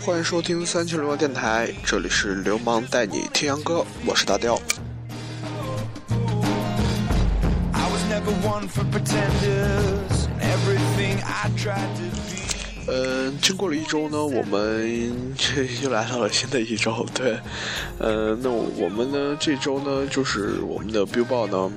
欢迎收听三七流氓电台，这里是流氓带你听洋歌，我是大雕。嗯，经过了一周呢，我们这又来到了新的一周。对，呃，那我们呢这周呢，就是我们的 Billboard 呢，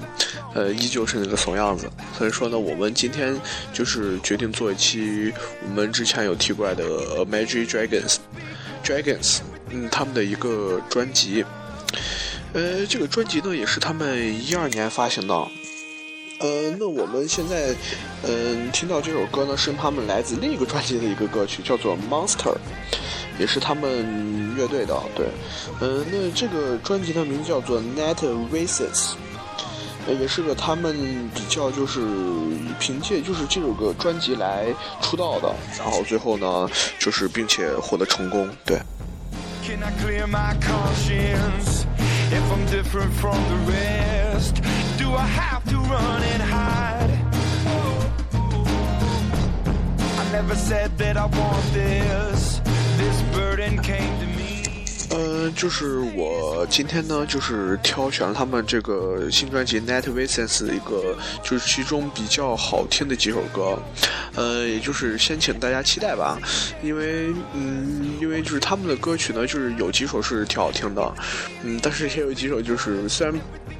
呃，依旧是那个怂样子。所以说呢，我们今天就是决定做一期我们之前有提过来的 Magic Dragons，Dragons，嗯，他们的一个专辑。呃，这个专辑呢，也是他们一二年发行的。呃，那我们现在，嗯，听到这首歌呢，是他们来自另一个专辑的一个歌曲，叫做《Monster》，也是他们乐队的。对，嗯，那这个专辑的名字叫做《Net Races》，也是个他们比较就是凭借就是这首歌专辑来出道的，然后最后呢，就是并且获得成功。对。Can I clear my conscience if I'm different from the rest? Do I have to run and hide? I never said that I want this. This burden came to me. 呃，就是我今天呢，就是挑选了他们这个新专辑《Night Visions》一个，就是其中比较好听的几首歌，呃，也就是先请大家期待吧，因为，嗯，因为就是他们的歌曲呢，就是有几首是挺好听的，嗯，但是也有几首就是虽然。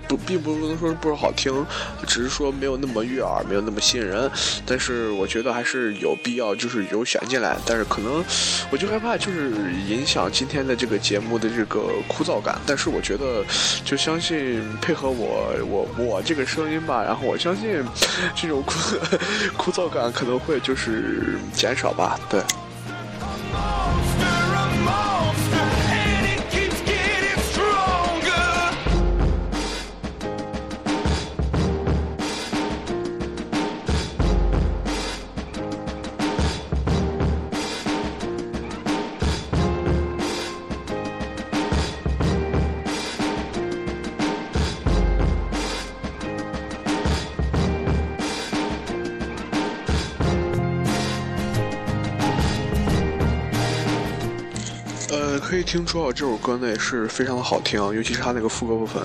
不，并不能说不是好听，只是说没有那么悦耳，没有那么吸引人。但是我觉得还是有必要，就是有选进来。但是可能我就害怕，就是影响今天的这个节目的这个枯燥感。但是我觉得，就相信配合我，我我这个声音吧，然后我相信这种枯 枯燥感可能会就是减少吧。对。可以听出啊，这首歌呢也是非常的好听，尤其是它那个副歌部分。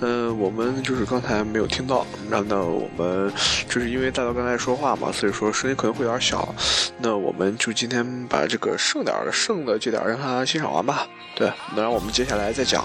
嗯，我们就是刚才没有听到，那那我们就是因为大家刚才说话嘛，所以说声音可能会有点小。那我们就今天把这个剩点的剩的这点让他欣赏完吧。对，那让我们接下来再讲。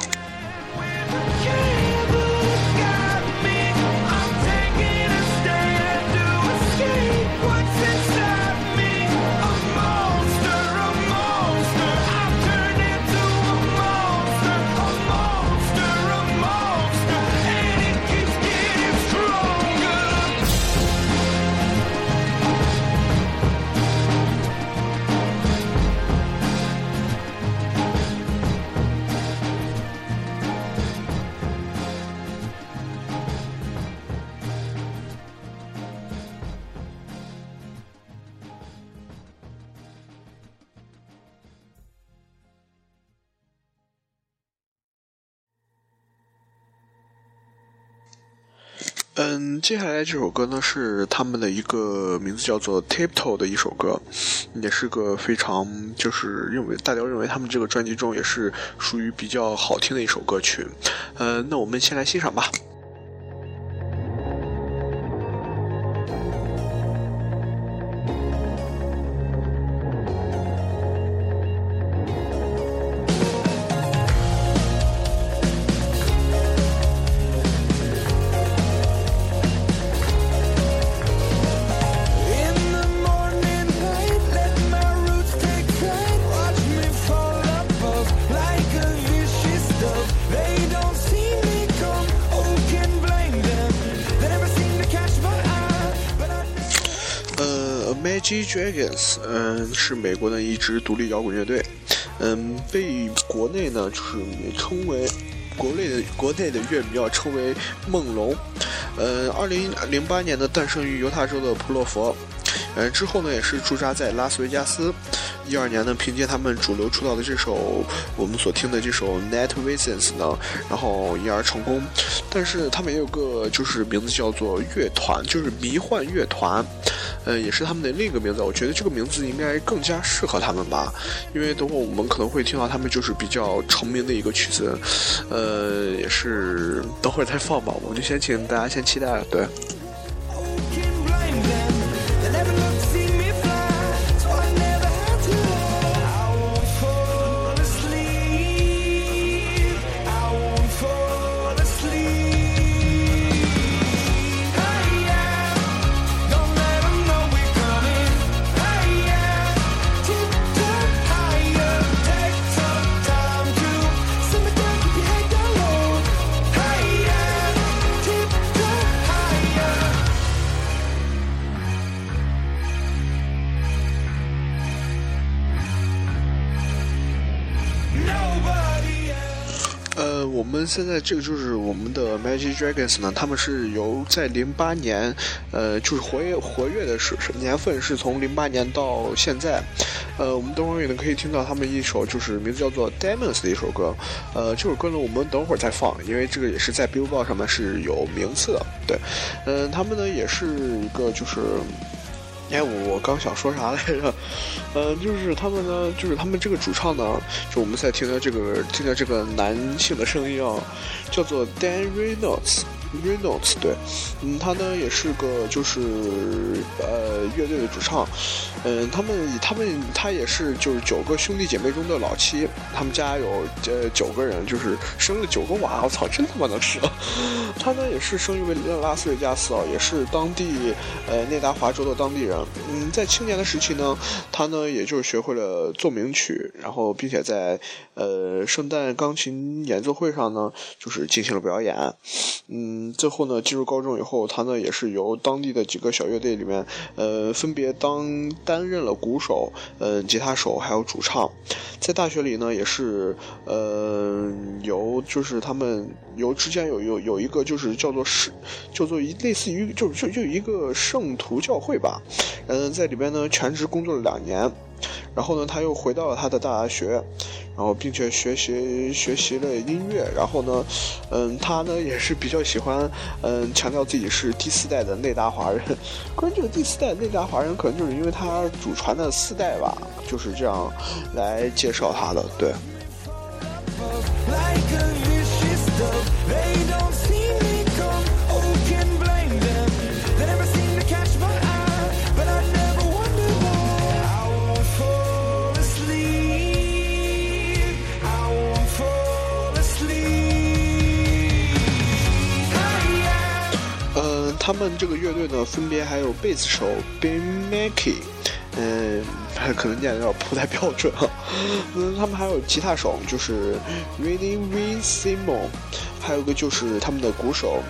嗯，接下来这首歌呢是他们的一个名字叫做《Tiptoe》的一首歌，也是个非常就是认为大家认为他们这个专辑中也是属于比较好听的一首歌曲。呃，那我们先来欣赏吧。嗯，是美国的一支独立摇滚乐队，嗯，被国内呢就是称为国内的国内的乐迷啊称为梦龙，呃，二零零八年的诞生于犹他州的普洛佛，呃，之后呢也是驻扎在拉斯维加斯，一二年呢凭借他们主流出道的这首我们所听的这首 Night Visions 呢，然后因而成功，但是他们也有个就是名字叫做乐团，就是迷幻乐团。呃，也是他们的另一个名字。我觉得这个名字应该更加适合他们吧，因为等会我们可能会听到他们就是比较成名的一个曲子，呃，也是等会再放吧。我们就先请大家先期待，对。现在这个就是我们的 Magic Dragons 呢，他们是由在零八年，呃，就是活跃活跃的是年份是从零八年到现在，呃，我们等会儿也可以听到他们一首就是名字叫做 Demons 的一首歌，呃，这首歌呢我们等会儿再放，因为这个也是在 Billboard 上面是有名次的，对，嗯，他们呢也是一个就是。哎，我刚想说啥来着？嗯，就是他们呢，就是他们这个主唱呢，就我们在听的这个听的这个男性的声音啊，叫做 Dan Reynolds。Reynolds 对，嗯，他呢也是个就是呃乐队的主唱，嗯，他们他们他也是就是九个兄弟姐妹中的老七，他们家有呃九个人，就是生了九个娃，我操，真他妈能吃！他呢也是生于为拉斯维加斯啊，也是当地呃内达华州的当地人，嗯，在青年的时期呢，他呢也就学会了奏鸣曲，然后并且在呃圣诞钢琴演奏会上呢就是进行了表演，嗯。最后呢，进入高中以后，他呢也是由当地的几个小乐队里面，呃，分别当担任了鼓手、呃，吉他手，还有主唱。在大学里呢，也是呃，由就是他们由之间有有有一个就是叫做是叫做一类似于就就就一个圣徒教会吧，嗯，在里边呢全职工作了两年。然后呢，他又回到了他的大学，然后并且学习学习了音乐。然后呢，嗯，他呢也是比较喜欢，嗯，强调自己是第四代的内达华人。关于这个第四代内达华人，可能就是因为他祖传的四代吧，就是这样来介绍他的。对。他们这个乐队呢，分别还有贝斯手 Ben Mackey，嗯，可能念的有点不太标准哈。嗯，他们还有吉他手，就是 Really V Simon，还有个就是他们的鼓手。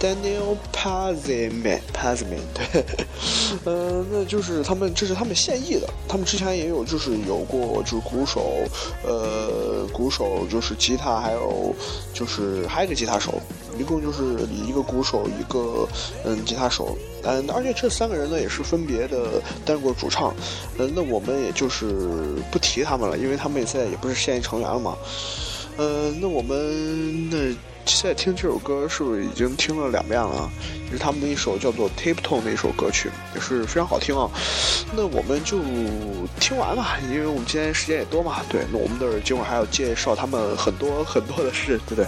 Daniel Pazman，Pazman，对，嗯，那就是他们，这是他们现役的。他们之前也有，就是有过，就是鼓手，呃，鼓手就是吉他，还有就是还有个吉他手，一共就是一个鼓手，一个嗯吉他手，嗯，而且这三个人呢也是分别的担任过主唱，嗯，那我们也就是不提他们了，因为他们现在也不是现役成员了嘛，嗯，那我们那。现在听这首歌是不是已经听了两遍了？是他们的一首叫做《Tap Tone》的一首歌曲，也是非常好听啊。那我们就听完吧，因为我们今天时间也多嘛。对，那我们的今会儿还要介绍他们很多很多的事，对不对？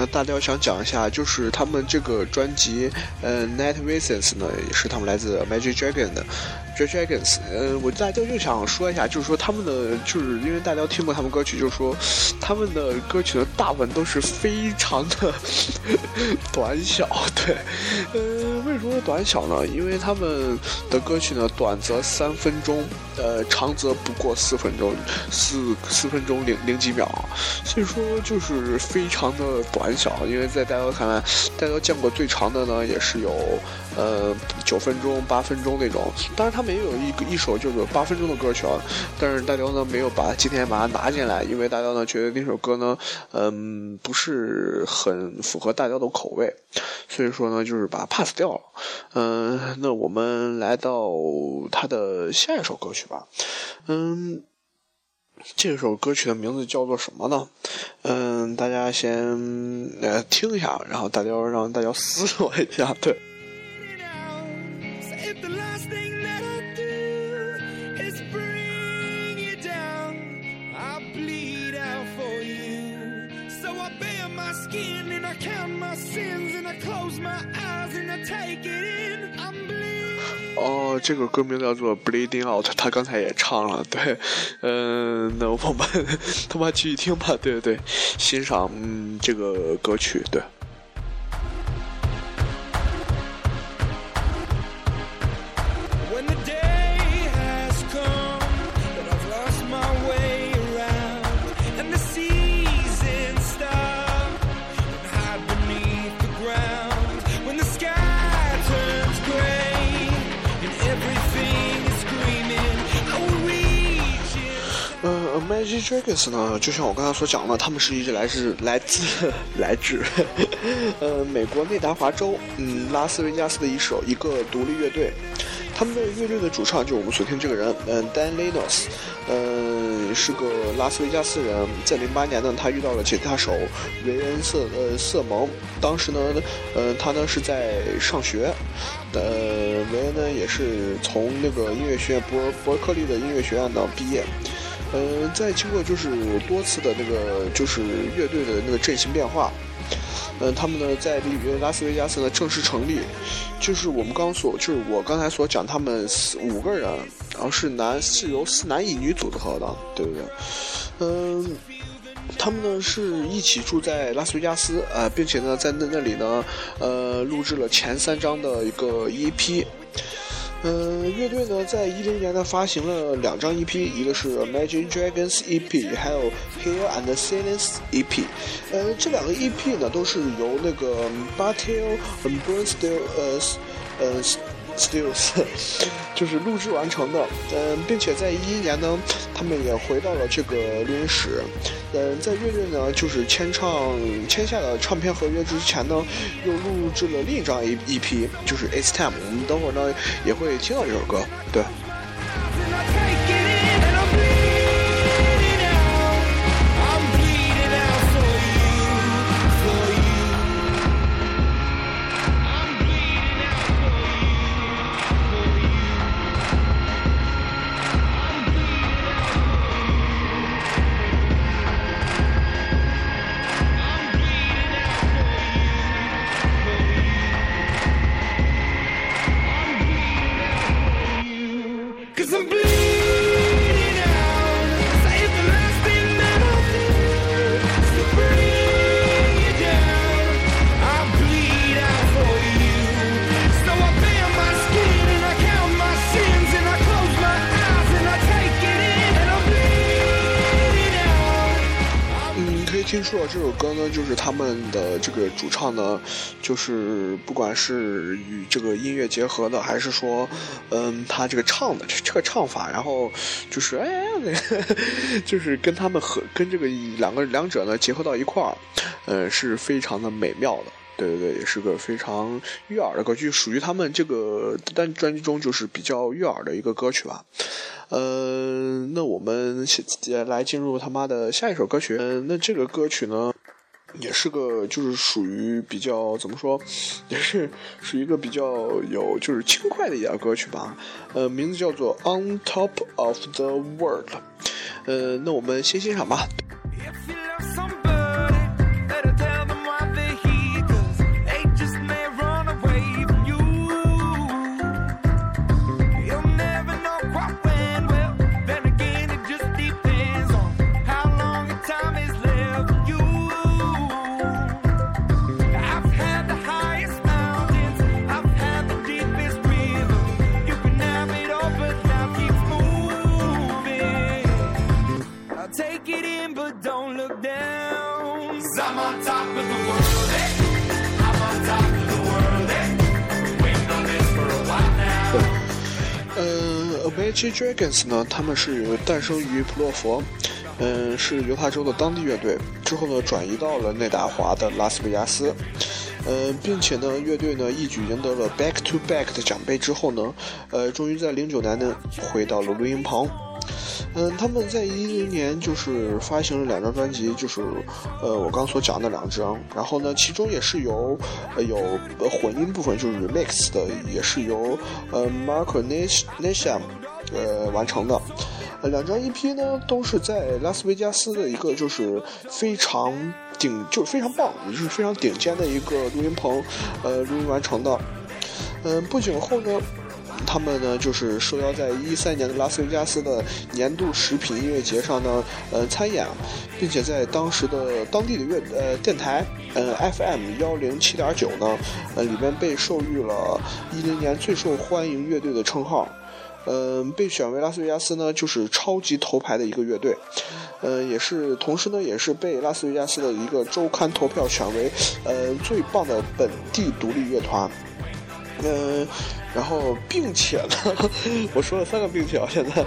呢，大雕想讲一下，就是他们这个专辑，呃，Night Visions 呢，也是他们来自 Magic Dragon 的。Dragons。呃，我大雕就想说一下，就是说他们的，就是因为大家听过他们歌曲，就是说他们的歌曲的大部分都是非常的 短小，对，嗯。为什么短小呢？因为他们的歌曲呢，短则三分钟，呃，长则不过四分钟，四四分钟零零几秒，所以说就是非常的短小。因为在大家看来，大家见过最长的呢，也是有呃九分钟、八分钟那种。当然，他们也有一个一首就是八分钟的歌曲啊，但是大雕呢没有把今天把它拿进来，因为大雕呢觉得那首歌呢，嗯，不是很符合大雕的口味，所以说呢就是把它 pass 掉了。嗯，那我们来到他的下一首歌曲吧。嗯，这首歌曲的名字叫做什么呢？嗯，大家先呃听一下，然后大家让大家思索一下。对。哦，这个歌名叫做《Bleeding Out》，他刚才也唱了，对，嗯，那我们 他妈继续听吧，对对对，欣赏嗯这个歌曲，对。Magic Dragons 呢，就像我刚才所讲的，他们是一支来自来自来自呃美国内达华州嗯拉斯维加斯的一首一个独立乐队。他们的乐队的主唱就我们所听这个人，嗯，Dan Lenos，嗯，是个拉斯维加斯人。在零八年呢，他遇到了吉他手维恩瑟呃瑟蒙。当时呢，呃，他呢是在上学，呃，维恩呢也是从那个音乐学院伯伯克利的音乐学院呢毕业。嗯，在经过就是多次的那个就是乐队的那个阵型变化，嗯，他们呢在里约拉斯维加斯呢正式成立，就是我们刚所就是我刚才所讲，他们四五个人，然后是男是由四男一女组合的，对不对？嗯，他们呢是一起住在拉斯维加斯，呃，并且呢在那那里呢，呃，录制了前三张的一个 EP。嗯，乐队呢，在一零年呢发行了两张 EP，一个是 Magic Dragons EP，还有 Hill and Silence EP。呃，这两个 EP 呢，都是由那个 Bartel and Bernstein 呃呃。Stills，就是录制完成的，嗯，并且在一一年呢，他们也回到了这个录音室，嗯，在乐队呢就是签唱签下了唱片合约之前呢，又录制了另一张 E EP，就是 It's Time，我们等会儿呢也会听到这首歌，对。主唱呢，就是不管是与这个音乐结合的，还是说，嗯，他这个唱的这个唱法，然后就是哎，就是跟他们和跟这个两个两者呢结合到一块儿，呃，是非常的美妙的。对对对，也是个非常悦耳的歌曲，属于他们这个单专辑中就是比较悦耳的一个歌曲吧。嗯，那我们先来进入他妈的下一首歌曲。那这个歌曲呢，也是个就是属于比较怎么说，也是属于一个比较有就是轻快的一点歌曲吧。呃，名字叫做《On Top of the World》。呃，那我们先欣赏吧。G Dragons 呢，他们是诞生于普洛佛，嗯，是犹他州的当地乐队。之后呢，转移到了内达华的拉斯维加斯，嗯，并且呢，乐队呢一举赢得了 Back to Back 的奖杯之后呢，呃，终于在零九年呢回到了录音棚。嗯，他们在一零年就是发行了两张专辑，就是呃我刚所讲的两张，然后呢，其中也是由呃有混音部分就是 remix 的，也是由呃 Mark Nation 呃完成的。呃，两张 EP 呢都是在拉斯维加斯的一个就是非常顶，就是非常棒，也是非常顶尖的一个录音棚呃录音完成的。嗯，不久后呢。他们呢，就是受邀在一三年的拉斯维加斯的年度食品音乐节上呢，呃，参演，并且在当时的当地的乐呃电台，呃 FM 幺零七点九呢，呃里面被授予了一零年最受欢迎乐队的称号，嗯，被选为拉斯维加斯呢就是超级头牌的一个乐队，嗯，也是同时呢也是被拉斯维加斯的一个周刊投票选为呃最棒的本地独立乐团。嗯，然后并且呢，我说了三个并且啊，现在，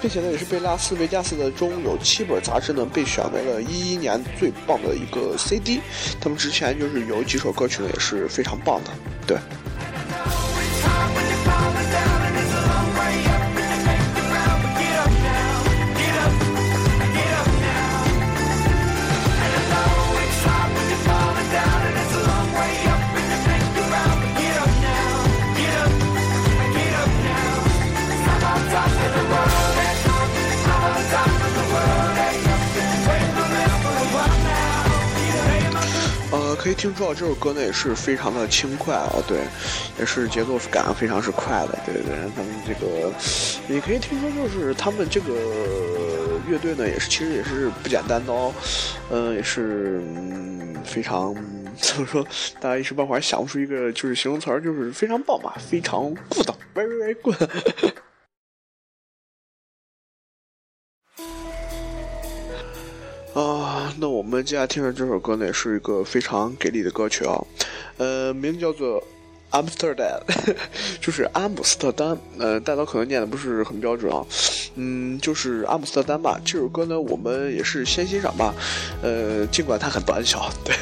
并且呢也是被拉斯维加斯的中有七本杂志呢被选为了一一年最棒的一个 CD。他们之前就是有几首歌曲呢也是非常棒的，对。可以听出，这首歌呢也是非常的轻快啊，对，也是节奏感非常是快的，对对。他们这个，你可以听出，就是他们这个乐队呢，也是其实也是不简单的哦，嗯，也是非常怎么 说，大家一时半会儿想不出一个就是形容词儿，就是非常棒吧，非常 good，very very good。啊，那我们接下来听的这首歌呢，是一个非常给力的歌曲啊，呃，名字叫做《Amsterdam 》，就是阿姆斯特丹。呃，大家可能念的不是很标准啊，嗯，就是阿姆斯特丹吧。这首歌呢，我们也是先欣赏吧，呃，尽管它很短小，对。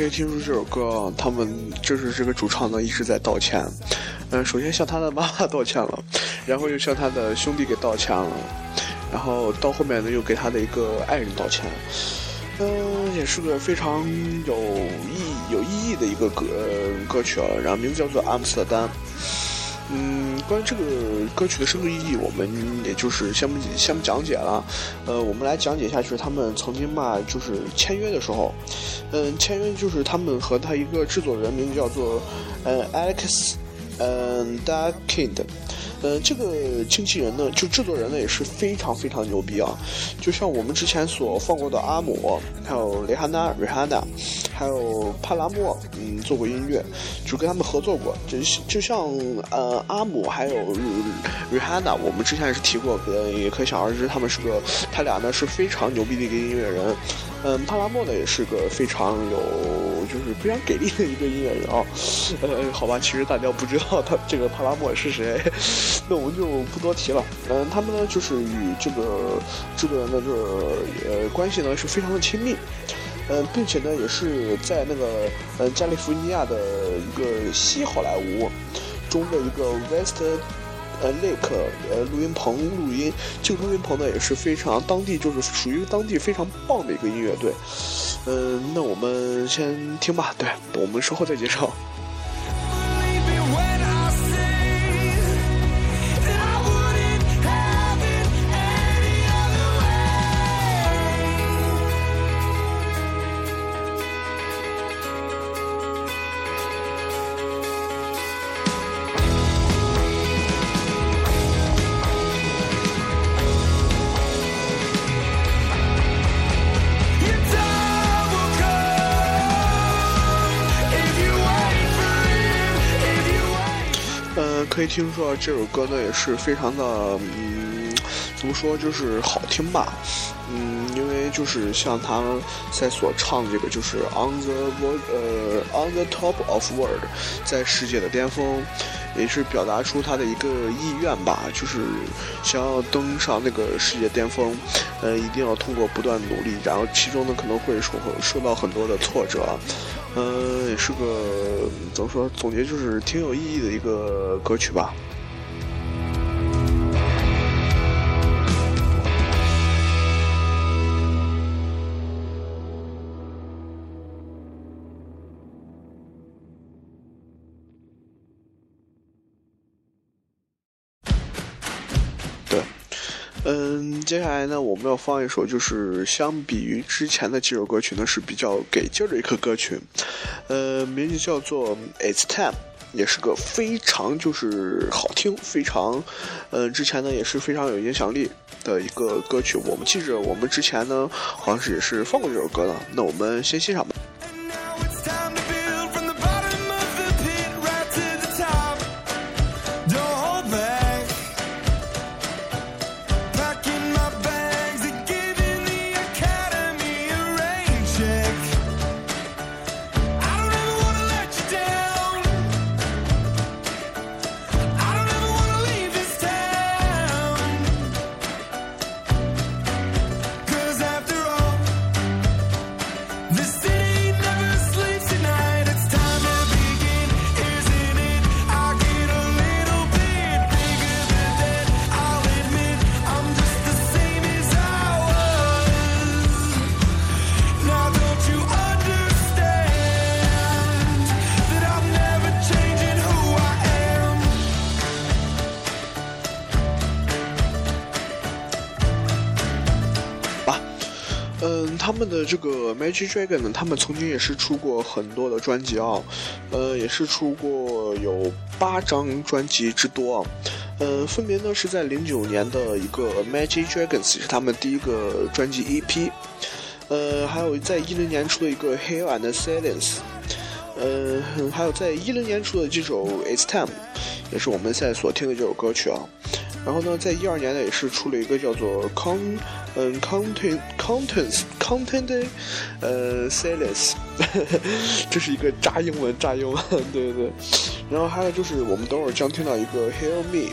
可以听出这首歌，他们就是这个主唱呢一直在道歉，嗯，首先向他的妈妈道歉了，然后又向他的兄弟给道歉了，然后到后面呢又给他的一个爱人道歉，嗯，也是个非常有意义有意义的一个歌歌曲啊，然后名字叫做《阿姆斯特丹》。嗯，关于这个歌曲的深刻意义，我们也就是先不先不讲解了。呃，我们来讲解一下，就是他们曾经嘛，就是签约的时候，嗯，签约就是他们和他一个制作人，名字叫做呃 Alex，嗯 d a 嗯，这个经纪人呢，就制作人呢也是非常非常牛逼啊！就像我们之前所放过的阿姆，还有蕾哈娜、瑞哈娜，还有帕拉莫，嗯，做过音乐，就跟他们合作过。就就像呃阿姆还有瑞哈娜，我们之前也是提过，呃，也可想而知，他们是个他俩呢是非常牛逼的一个音乐人。嗯，帕拉莫呢也是个非常有就是非常给力的一个音乐人啊。呃，好吧，其实大家不知道他这个帕拉莫是谁。那我们就不多提了。嗯，他们呢就是与这个制作人的这个呃关系呢是非常的亲密。嗯，并且呢也是在那个呃加利福尼亚的一个西好莱坞中的一个 West 呃 Lake 呃录音棚录音，这个录音棚呢也是非常当地就是属于当地非常棒的一个音乐队。嗯，那我们先听吧，对我们稍后再介绍。听说这首歌呢也是非常的，嗯，怎么说就是好听吧，嗯，因为就是像他在所唱这个就是 on the world，呃，on the top of world，在世界的巅峰，也是表达出他的一个意愿吧，就是想要登上那个世界巅峰，呃，一定要通过不断努力，然后其中呢可能会受受到很多的挫折。嗯，也是个怎么说？总结就是挺有意义的一个歌曲吧。嗯，接下来呢，我们要放一首，就是相比于之前的几首歌曲呢，是比较给劲的一个歌曲。呃，名字叫做《It's Time》，也是个非常就是好听，非常，呃，之前呢也是非常有影响力的一个歌曲。我们记着，我们之前呢好像是也是放过这首歌的。那我们先欣赏吧。嗯他们的这个 Magic Dragon 呢，他们曾经也是出过很多的专辑啊，呃，也是出过有八张专辑之多啊，呃，分别呢是在零九年的一个 Magic Dragons 是他们第一个专辑 EP，呃，还有在一零年出的一个 Hell and Silence，呃，还有在一零年出的这首 It's Time，也是我们现在所听的这首歌曲啊。然后呢，在一二年呢，也是出了一个叫做 Con，嗯，Content Contents Content，呃，Sales，这是一个炸英文炸英文，对对对。然后还有就是我们等会儿将听到一个 Hear Me，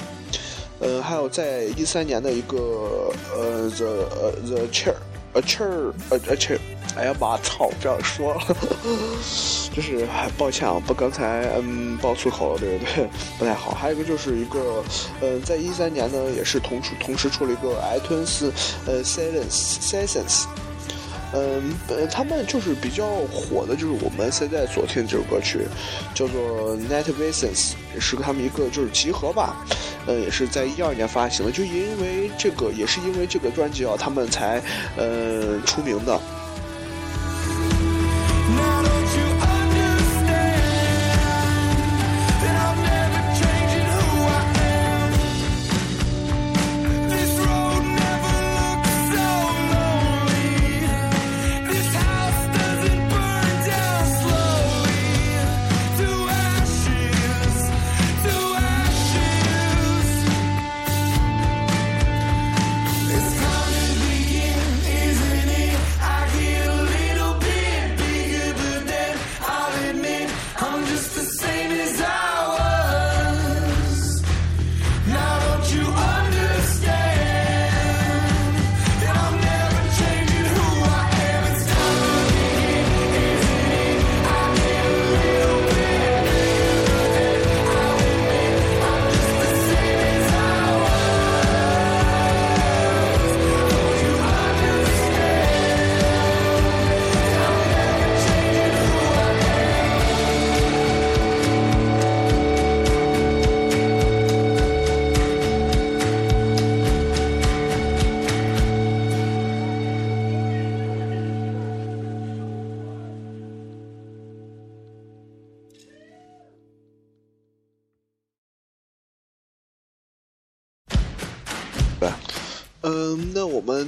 呃，还有在一三年的一个呃 The The Chair，A chair，a Chair。哎呀妈操！这样说，就是抱歉啊，不刚才嗯爆粗口了，对不对？不太好。还有一个就是一个，呃，在一三年呢，也是同出同时出了一个 iTunes 呃 Silence Silence，嗯呃，他们就是比较火的，就是我们现在所听的这首歌曲，叫做 Net Visions，也是他们一个就是集合吧。呃，也是在一二年发行的，就因为这个，也是因为这个专辑啊，他们才呃出名的。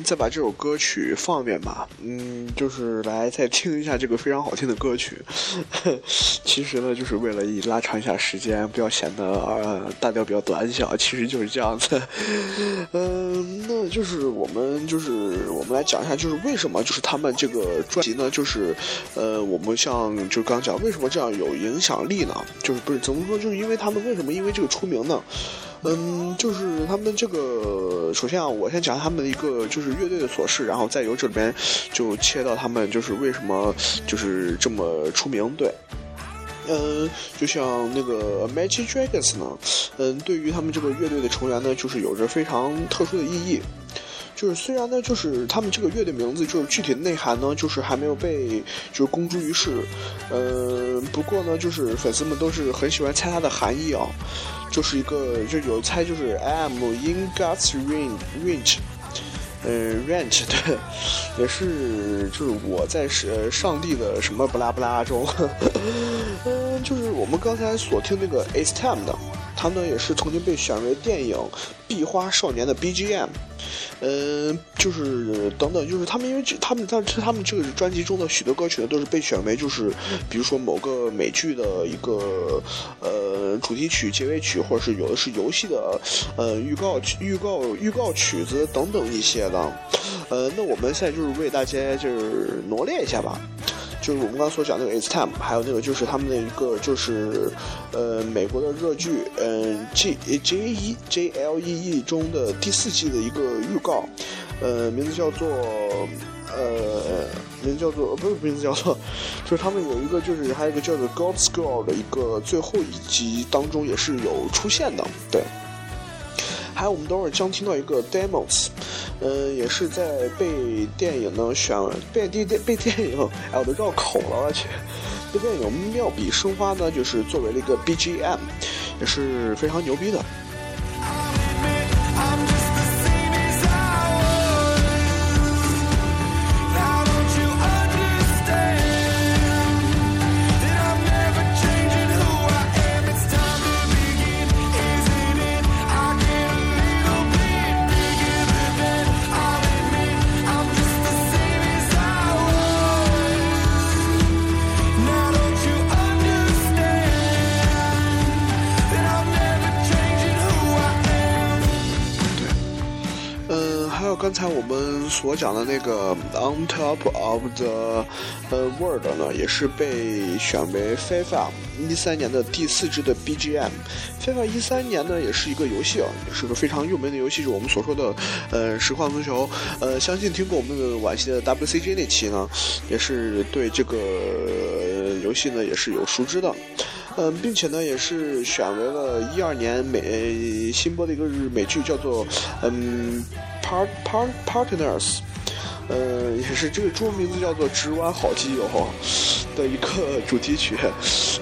再把这首歌曲放一遍吧。嗯，就是来再听一下这个非常好听的歌曲。其实呢，就是为了以拉长一下时间，不要显得呃大调比较短小。其实就是这样子。嗯，那就是我们就是我们来讲一下，就是为什么就是他们这个专辑呢，就是呃，我们像就刚讲为什么这样有影响力呢？就是不是怎么说？就是因为他们为什么因为这个出名呢？嗯，就是他们这个，首先啊，我先讲他们的一个就是乐队的琐事，然后再由这里边就切到他们就是为什么就是这么出名。对，嗯，就像那个 Magic Dragons 呢，嗯，对于他们这个乐队的成员呢，就是有着非常特殊的意义。就是虽然呢，就是他们这个乐队名字，就是具体的内涵呢，就是还没有被就是公诸于世。呃，不过呢，就是粉丝们都是很喜欢猜它的含义啊。就是一个，就有猜就是 I am in God's range，嗯，range 对，也是就是我在是上帝的什么不拉不拉中，嗯，就是我们刚才所听那个 It's Time 的，它呢也是曾经被选为电影《壁花少年》的 BGM。嗯，就是等等，就是他们因为这，他们在他们这个专辑中的许多歌曲呢，都是被选为就是，比如说某个美剧的一个呃主题曲、结尾曲，或者是有的是游戏的呃预告、预告、预告曲子等等一些的。呃，那我们现在就是为大家就是罗列一下吧。就是我们刚刚所讲那个《It's Time》，还有那个就是他们的一个就是，呃，美国的热剧，嗯，J J E J L E E 中的第四季的一个预告，呃，名字叫做，呃，名字叫做，不是名字叫做，就是他们有一个就是还有一个叫做《God's Girl》的一个最后一集当中也是有出现的，对。还有我们等会儿将听到一个 demos，嗯，也是在被电影呢选被电电被电影，哎，我都绕口了，我去，被电影《妙笔生花》呢，就是作为了一个 BGM，也是非常牛逼的。我讲的那个 On Top of the World 呢，也是被选为 FIFA 一三年的第四支的 BGM。FIFA 一三年呢，也是一个游戏啊，也是个非常有名的游戏，就是我们所说的呃实况足球。呃，相信听过我们的往期的 WCG 那期呢，也是对这个游戏呢也是有熟知的。嗯，并且呢，也是选为了一二年美新播的一个日美剧，叫做嗯。Part Part Partners，呃，也是这个中文名字叫做《直弯好基友》的一个主题曲，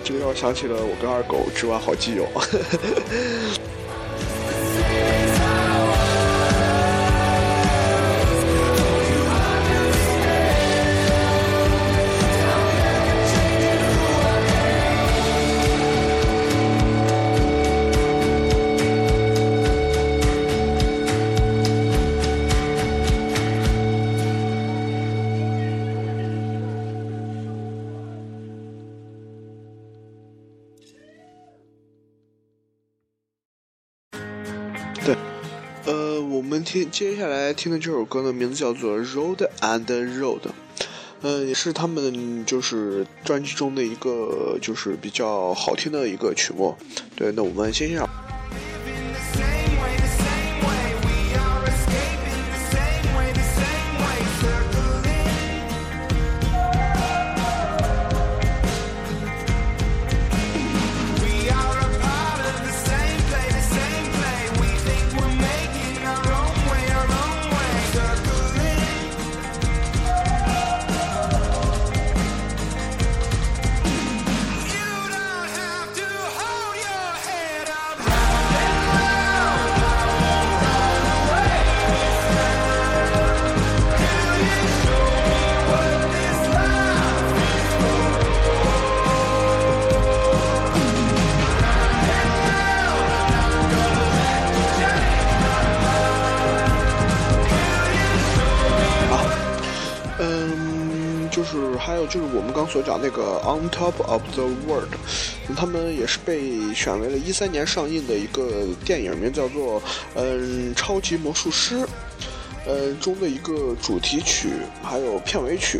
这个让我想起了我跟二狗《直弯好基友》。接下来听的这首歌呢，名字叫做《Road and Road》，嗯，也是他们就是专辑中的一个就是比较好听的一个曲目。对，那我们先欣赏。那个 On Top of the World，他们也是被选为了一三年上映的一个电影，名叫做嗯超级魔术师，呃中的一个主题曲，还有片尾曲。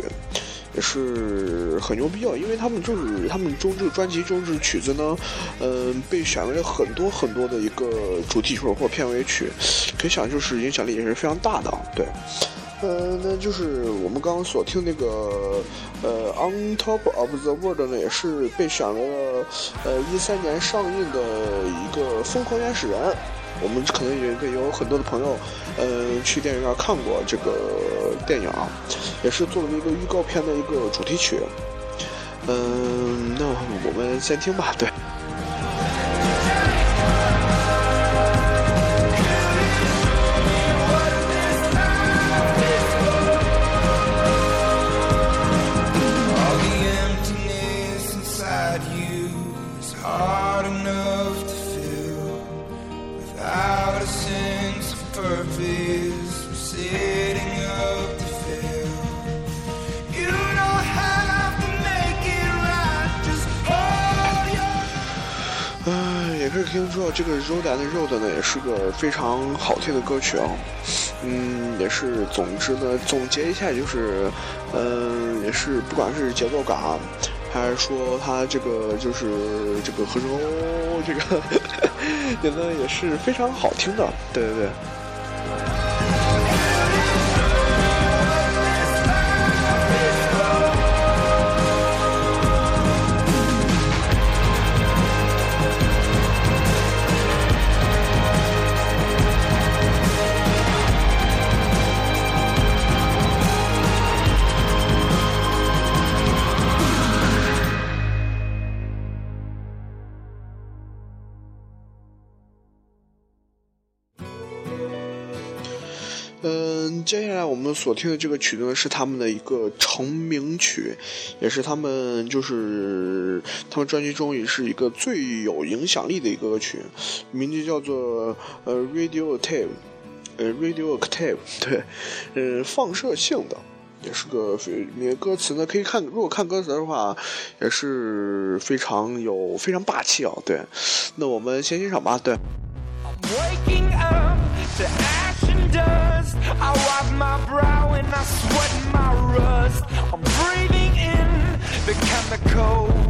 也是很牛逼哦，因为他们就是他们中这个专辑中这曲子呢，嗯，被选为了很多很多的一个主题曲或片尾曲，可以想就是影响力也是非常大的，对，呃，那就是我们刚刚所听那个呃，On Top of the World 呢，也是被选为了呃一三年上映的一个疯狂原始人。我们可能也有很多的朋友，呃，去电影院看过这个电影啊，也是作为一个预告片的一个主题曲。嗯，那我们先听吧，对。听说这个 Road and Road 呢，也是个非常好听的歌曲啊。嗯，也是，总之呢，总结一下就是，嗯，也是，不管是节奏感，还是说它这个就是这个和声，这个，也呢也是非常好听的。对对对。我们所听的这个曲子呢，是他们的一个成名曲，也是他们就是他们专辑中也是一个最有影响力的一个歌曲，名字叫做呃 Radioactive，呃 Radioactive，对，呃放射性的，也是个那歌词呢可以看，如果看歌词的话，也是非常有非常霸气哦，对，那我们先欣赏吧，对。I wipe my brow and I sweat my rust. I'm breathing in the chemicals.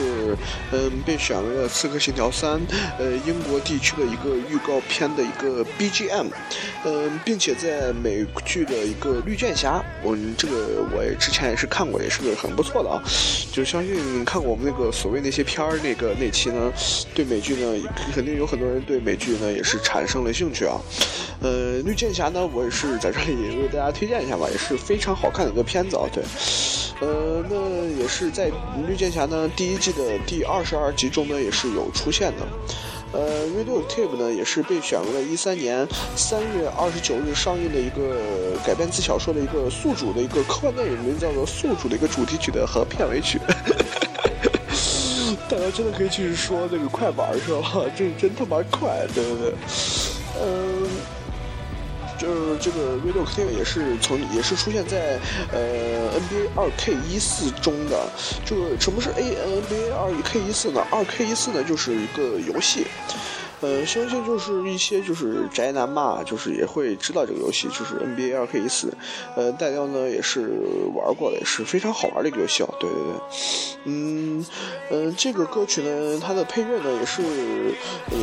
是，嗯，被选为了《刺客信条三》呃英国地区的一个预告片的一个 BGM，嗯，并且在美剧的一个绿箭侠，我这个我也之前也是看过，也是个很不错的啊，就相信看过我们那个所谓那些片儿那个那期呢，对美剧呢肯定有很多人对美剧呢也是产生了兴趣啊，呃，绿箭侠呢我也是在这里为大家推荐一下吧，也是非常好看的一个片子啊，对。呃，那也是在《绿箭侠》呢第一季的第二十二集中呢，也是有出现的。呃，《Radioactive》呢也是被选为了一三年三月二十九日上映的一个改编自小说的一个宿主的一个科幻电影，名字叫做《宿主》的一个主题曲的和片尾曲。大家真的可以去说那个快板是吧？这真他妈快，对不对？嗯。就是这个 Radioactive 也是从也是出现在呃 NBA 二 K 一四中的。就什么是 A NBA 二 K 一四呢？二 K 一四呢就是一个游戏。呃，相信就是一些就是宅男嘛，就是也会知道这个游戏，就是 NBA 二 K 一四，呃，大家呢也是玩过的，也是非常好玩的一个游戏啊。对对对，嗯嗯，这个歌曲呢，它的配乐呢也是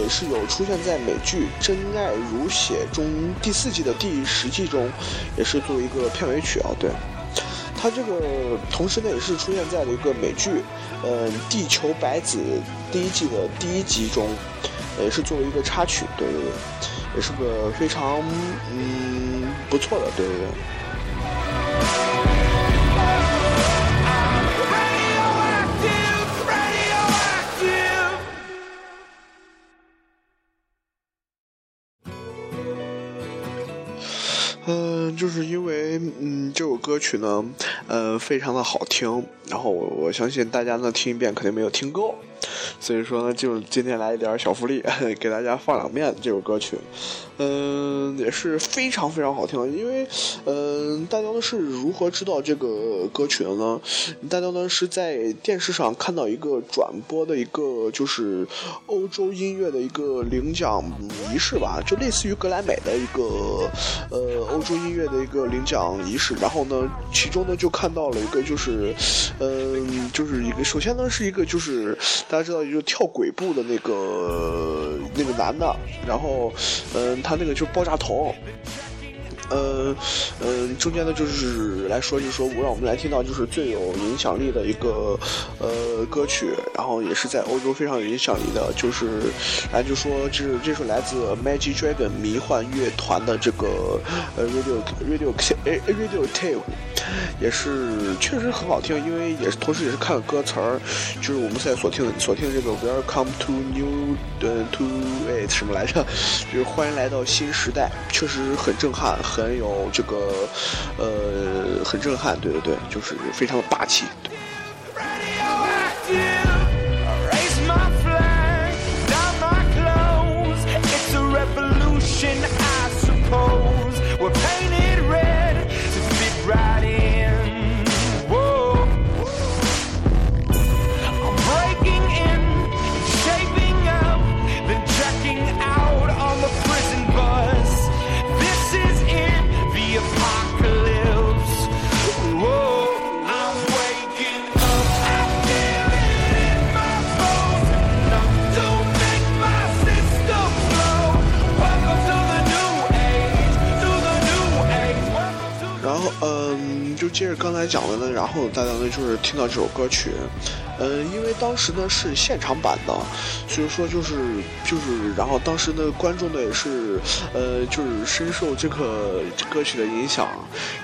也是有出现在美剧《真爱如血》中第四季的第十季中，也是作为一个片尾曲啊。对，它这个同时呢也是出现在了一个美剧，嗯，《地球白子》第一季的第一集中。也是作为一个插曲，对对对，也是个非常嗯不错的，对对对。嗯，就是因为嗯这首歌曲呢，呃非常的好听，然后我我相信大家呢听一遍肯定没有听够，所以说呢就今天来一点小福利，给大家放两遍这首歌曲，嗯也是非常非常好听，因为嗯大家呢是如何知道这个歌曲的呢？大家呢是在电视上看到一个转播的一个就是欧洲音乐的一个领奖仪式吧，就类似于格莱美的一个呃。欧洲音乐的一个领奖仪式，然后呢，其中呢就看到了一个，就是，嗯，就是一个，首先呢是一个，就是大家知道，就跳鬼步的那个那个男的，然后，嗯，他那个就是爆炸头。呃，呃，中间呢就是来说，就是说我让我们来听到就是最有影响力的一个呃歌曲，然后也是在欧洲非常有影响力的，就是来就说这这首来自 Magic Dragon 迷幻乐团的这个呃 Radio Radio Radio Tape，也是确实很好听，因为也是同时也是看歌词儿，就是我们现在所听的所听的这个 Welcome to New 呃 To It 什么来着，就是欢迎来到新时代，确实很震撼。很有这个，呃，很震撼，对对对，就是非常的霸气。接着刚才讲的呢，然后大家呢就是听到这首歌曲，嗯，因为当时呢是现场版的，所以说就是就是，然后当时呢观众呢也是，呃，就是深受这个歌曲的影响，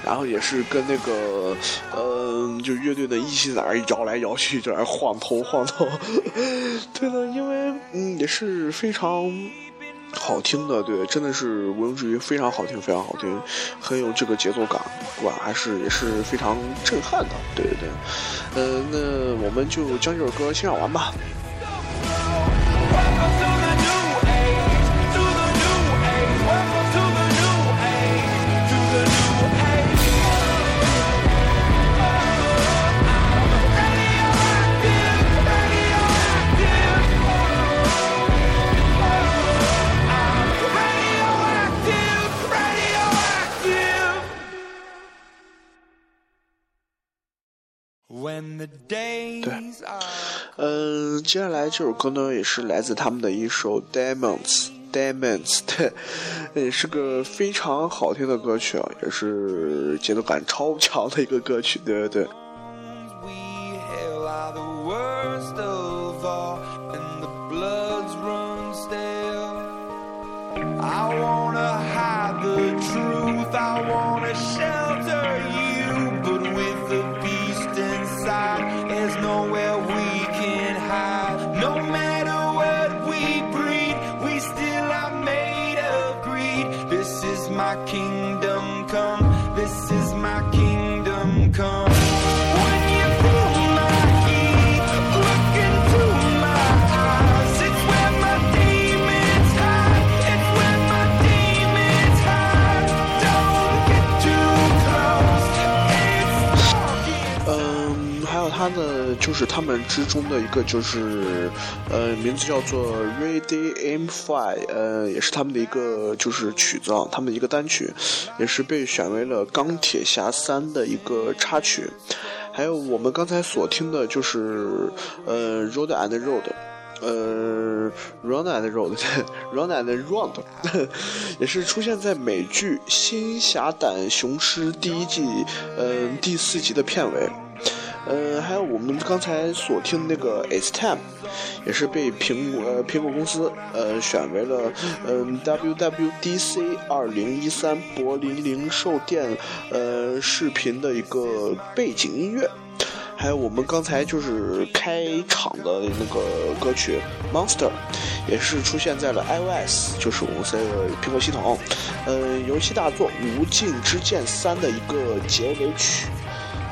然后也是跟那个，嗯，就乐队的一起在那摇来摇去，在那晃头晃头。对的，因为嗯也是非常。好听的，对，真的是毋庸置疑，非常好听，非常好听，很有这个节奏感，不管还是也是非常震撼的，对对对，呃，那我们就将这首歌欣赏完吧。嗯，接下来这首歌呢，也是来自他们的一首《Diamonds》，Diamonds，对，也是个非常好听的歌曲啊，也是节奏感超强的一个歌曲，对对对。就是他们之中的一个，就是呃，名字叫做《Ready Aim Fly》，呃，也是他们的一个就是曲子啊，他们的一个单曲，也是被选为了《钢铁侠三》的一个插曲。还有我们刚才所听的就是呃，《Road and Road》，呃，《Run and Road 》，《Run and Round 》，也是出现在美剧《新侠胆雄狮》第一季，嗯，第四集的片尾。呃，还有我们刚才所听的那个 It's Time，也是被苹果呃苹果公司呃选为了嗯 WWDC 二零一三柏林零售店呃视频的一个背景音乐。还有我们刚才就是开场的那个歌曲《Monster》，也是出现在了 iOS，就是我们这个苹果系统，呃，游戏大作《无尽之剑三》的一个结尾曲，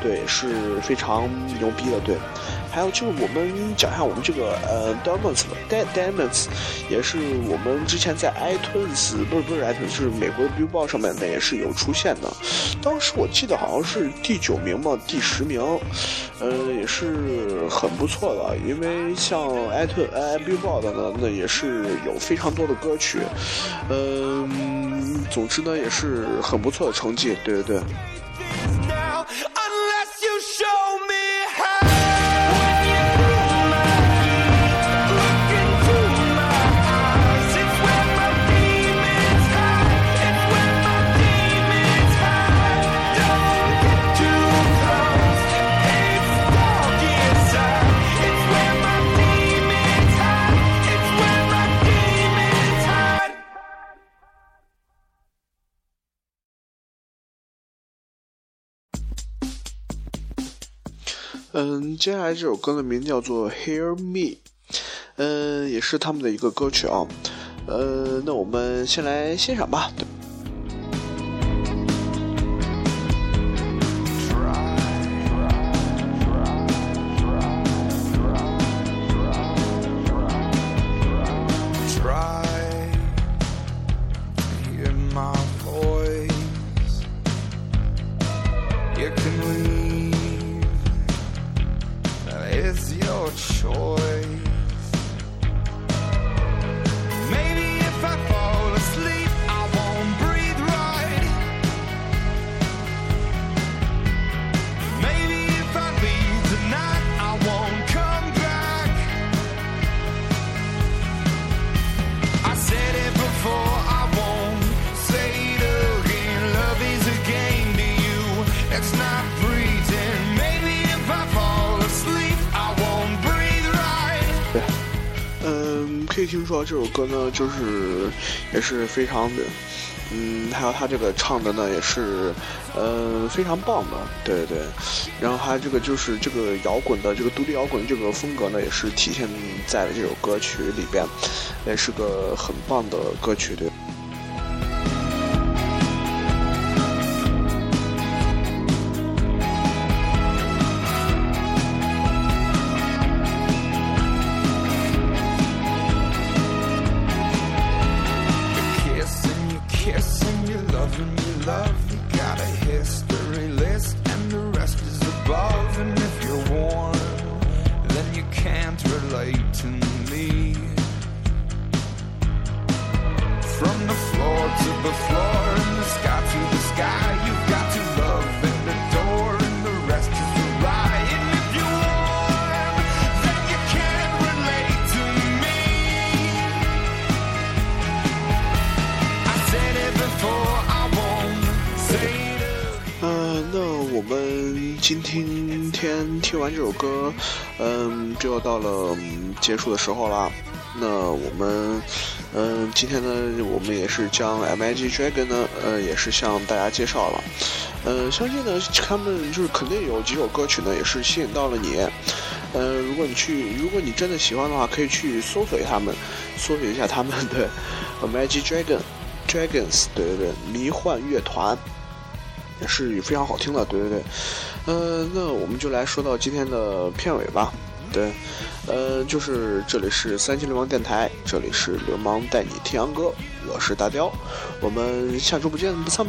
对，是非常牛逼的，对。还有就是我们讲一下我们这个呃 Diamonds，d Diamonds 也是我们之前在 iTunes 不是不是 iTunes，是美国的 Billboard 上面的也是有出现的。当时我记得好像是第九名嘛，第十名，呃也是很不错的。因为像 iTunes、呃 Billboard 呢，那也是有非常多的歌曲，嗯，总之呢也是很不错的成绩，对对对。unless you show me how. 嗯，接下来这首歌的名叫做《Hear Me》，嗯，也是他们的一个歌曲啊。呃，那我们先来欣赏吧。可以听说这首歌呢，就是也是非常的，嗯，还有他这个唱的呢，也是，呃，非常棒的，对对对。然后他这个就是这个摇滚的这个独立摇滚这个风格呢，也是体现在了这首歌曲里边，也是个很棒的歌曲，对。到了结束的时候啦。那我们，嗯，今天呢，我们也是将 MIG Dragon 呢，呃，也是向大家介绍了。嗯，相信呢，他们就是肯定有几首歌曲呢，也是吸引到了你。嗯，如果你去，如果你真的喜欢的话，可以去搜索一下他们，搜索一下他们的 MIG Dragon Dragons，对对对，迷幻乐团。也是非常好听的，对对对，嗯，那我们就来说到今天的片尾吧，对，呃，就是这里是三七流氓电台，这里是流氓带你听洋歌，我是大雕，我们下周不见不散。